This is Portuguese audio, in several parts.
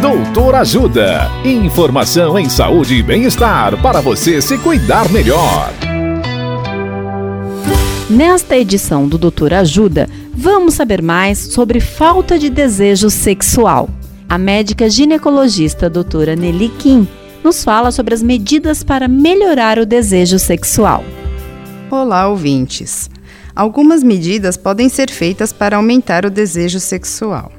Doutor Ajuda. Informação em saúde e bem-estar para você se cuidar melhor. Nesta edição do Doutor Ajuda, vamos saber mais sobre falta de desejo sexual. A médica ginecologista doutora Nelly Kim nos fala sobre as medidas para melhorar o desejo sexual. Olá, ouvintes! Algumas medidas podem ser feitas para aumentar o desejo sexual.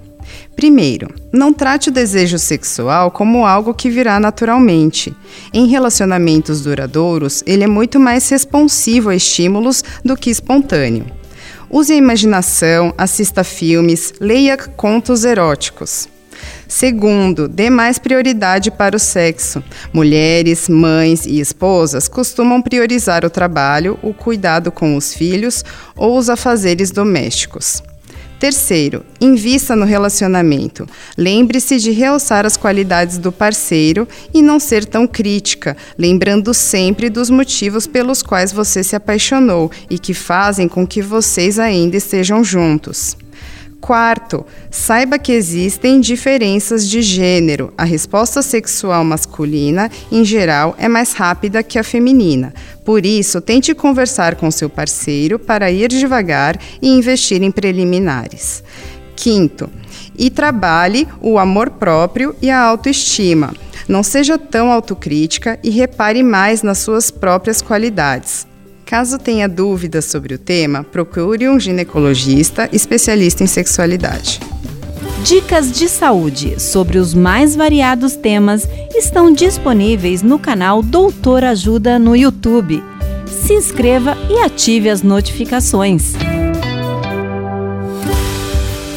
Primeiro, não trate o desejo sexual como algo que virá naturalmente. Em relacionamentos duradouros, ele é muito mais responsivo a estímulos do que espontâneo. Use a imaginação, assista filmes, leia contos eróticos. Segundo, dê mais prioridade para o sexo. Mulheres, mães e esposas costumam priorizar o trabalho, o cuidado com os filhos ou os afazeres domésticos. Terceiro, invista no relacionamento. Lembre-se de realçar as qualidades do parceiro e não ser tão crítica, lembrando sempre dos motivos pelos quais você se apaixonou e que fazem com que vocês ainda estejam juntos. Quarto, saiba que existem diferenças de gênero. A resposta sexual masculina, em geral, é mais rápida que a feminina. Por isso, tente conversar com seu parceiro para ir devagar e investir em preliminares. Quinto, e trabalhe o amor próprio e a autoestima. Não seja tão autocrítica e repare mais nas suas próprias qualidades. Caso tenha dúvidas sobre o tema, procure um ginecologista especialista em sexualidade. Dicas de saúde sobre os mais variados temas estão disponíveis no canal Doutor Ajuda no YouTube. Se inscreva e ative as notificações.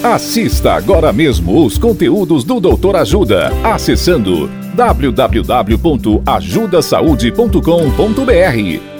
Assista agora mesmo os conteúdos do Doutor Ajuda acessando www.ajudasaude.com.br